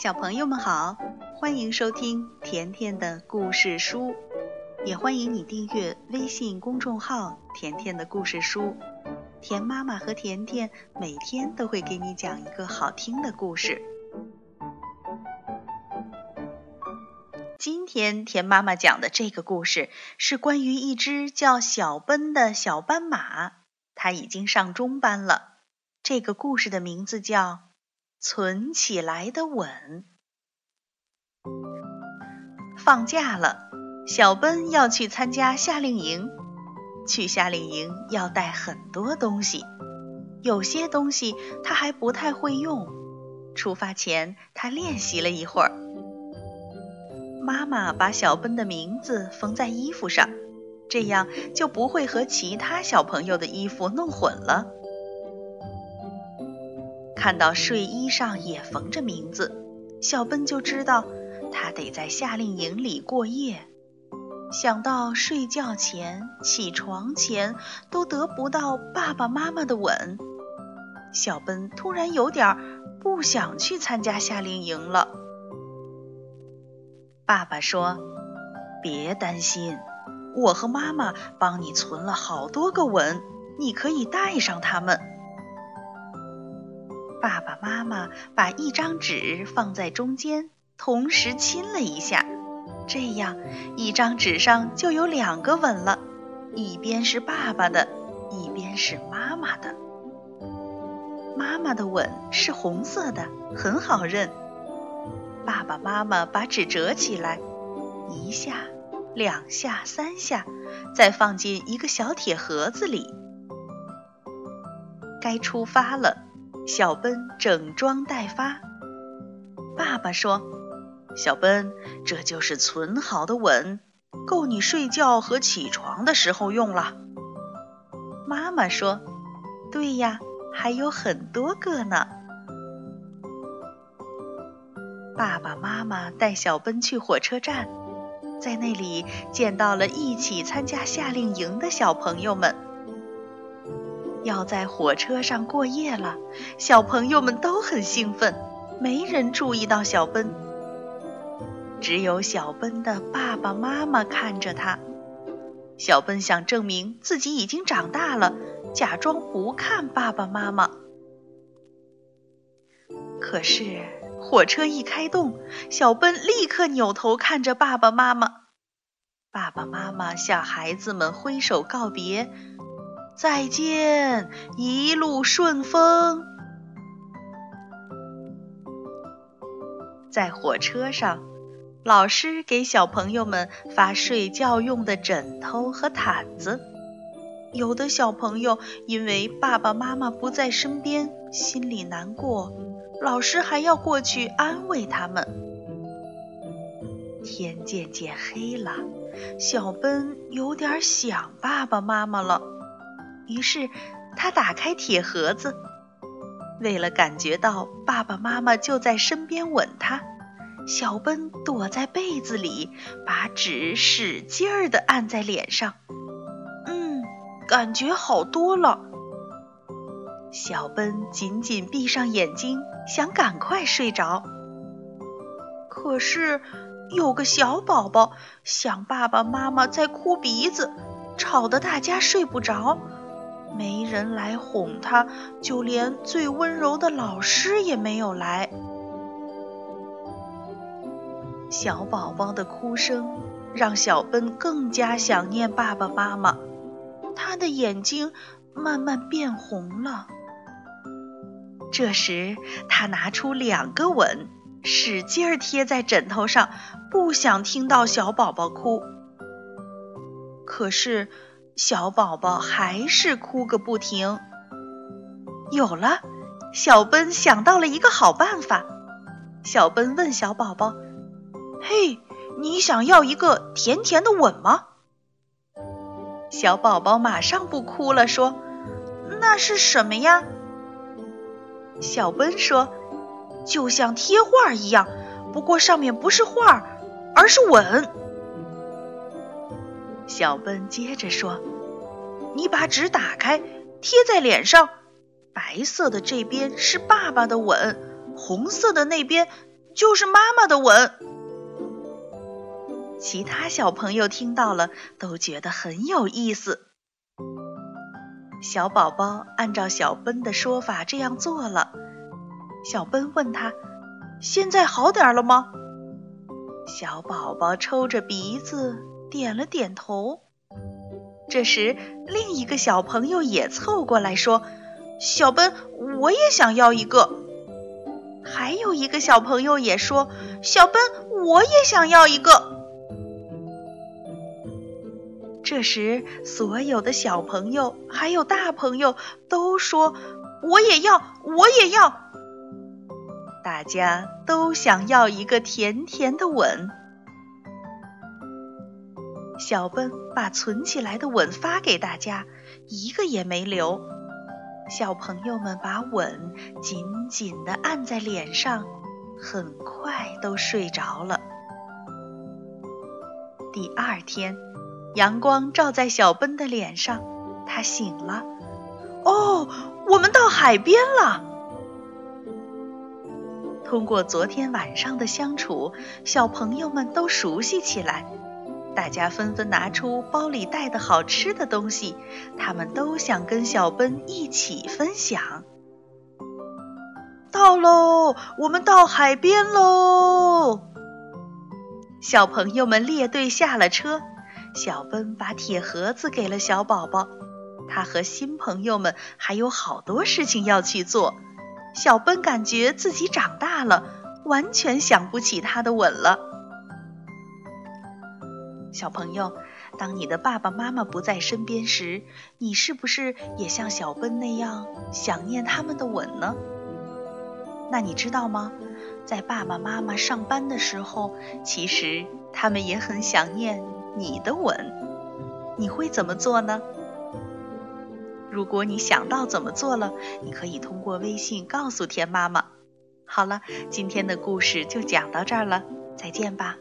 小朋友们好，欢迎收听甜甜的故事书，也欢迎你订阅微信公众号“甜甜的故事书”。甜妈妈和甜甜每天都会给你讲一个好听的故事。今天甜妈妈讲的这个故事是关于一只叫小奔的小斑马，它已经上中班了。这个故事的名字叫。存起来的吻。放假了，小奔要去参加夏令营。去夏令营要带很多东西，有些东西他还不太会用。出发前，他练习了一会儿。妈妈把小奔的名字缝在衣服上，这样就不会和其他小朋友的衣服弄混了。看到睡衣上也缝着名字，小奔就知道他得在夏令营里过夜。想到睡觉前、起床前都得不到爸爸妈妈的吻，小奔突然有点不想去参加夏令营了。爸爸说：“别担心，我和妈妈帮你存了好多个吻，你可以带上它们。”爸爸妈妈把一张纸放在中间，同时亲了一下，这样一张纸上就有两个吻了，一边是爸爸的，一边是妈妈的。妈妈的吻是红色的，很好认。爸爸妈妈把纸折起来，一下、两下、三下，再放进一个小铁盒子里。该出发了。小奔整装待发。爸爸说：“小奔，这就是存好的吻，够你睡觉和起床的时候用了。”妈妈说：“对呀，还有很多个呢。”爸爸妈妈带小奔去火车站，在那里见到了一起参加夏令营的小朋友们。要在火车上过夜了，小朋友们都很兴奋，没人注意到小奔。只有小奔的爸爸妈妈看着他。小奔想证明自己已经长大了，假装不看爸爸妈妈。可是火车一开动，小奔立刻扭头看着爸爸妈妈。爸爸妈妈向孩子们挥手告别。再见，一路顺风。在火车上，老师给小朋友们发睡觉用的枕头和毯子。有的小朋友因为爸爸妈妈不在身边，心里难过，老师还要过去安慰他们。天渐渐黑了，小奔有点想爸爸妈妈了。于是，他打开铁盒子，为了感觉到爸爸妈妈就在身边吻他，小奔躲在被子里，把纸使劲儿地按在脸上。嗯，感觉好多了。小奔紧紧闭上眼睛，想赶快睡着。可是，有个小宝宝想爸爸妈妈在哭鼻子，吵得大家睡不着。没人来哄他，就连最温柔的老师也没有来。小宝宝的哭声让小奔更加想念爸爸妈妈，他的眼睛慢慢变红了。这时，他拿出两个吻，使劲儿贴在枕头上，不想听到小宝宝哭。可是。小宝宝还是哭个不停。有了，小奔想到了一个好办法。小奔问小宝宝：“嘿，你想要一个甜甜的吻吗？”小宝宝马上不哭了，说：“那是什么呀？”小奔说：“就像贴画一样，不过上面不是画，而是吻。”小奔接着说：“你把纸打开，贴在脸上，白色的这边是爸爸的吻，红色的那边就是妈妈的吻。其他小朋友听到了，都觉得很有意思。小宝宝按照小奔的说法这样做了。小奔问他：“现在好点了吗？”小宝宝抽着鼻子点了点头。这时，另一个小朋友也凑过来说：“小奔，我也想要一个。”还有一个小朋友也说：“小奔，我也想要一个。”这时，所有的小朋友还有大朋友都说：“我也要，我也要。”大家都想要一个甜甜的吻。小奔把存起来的吻发给大家，一个也没留。小朋友们把吻紧紧地按在脸上，很快都睡着了。第二天。阳光照在小奔的脸上，他醒了。哦，我们到海边了。通过昨天晚上的相处，小朋友们都熟悉起来。大家纷纷拿出包里带的好吃的东西，他们都想跟小奔一起分享。到喽，我们到海边喽！小朋友们列队下了车。小奔把铁盒子给了小宝宝，他和新朋友们还有好多事情要去做。小奔感觉自己长大了，完全想不起他的吻了。小朋友，当你的爸爸妈妈不在身边时，你是不是也像小奔那样想念他们的吻呢？那你知道吗？在爸爸妈妈上班的时候，其实他们也很想念。你的吻，你会怎么做呢？如果你想到怎么做了，你可以通过微信告诉田妈妈。好了，今天的故事就讲到这儿了，再见吧。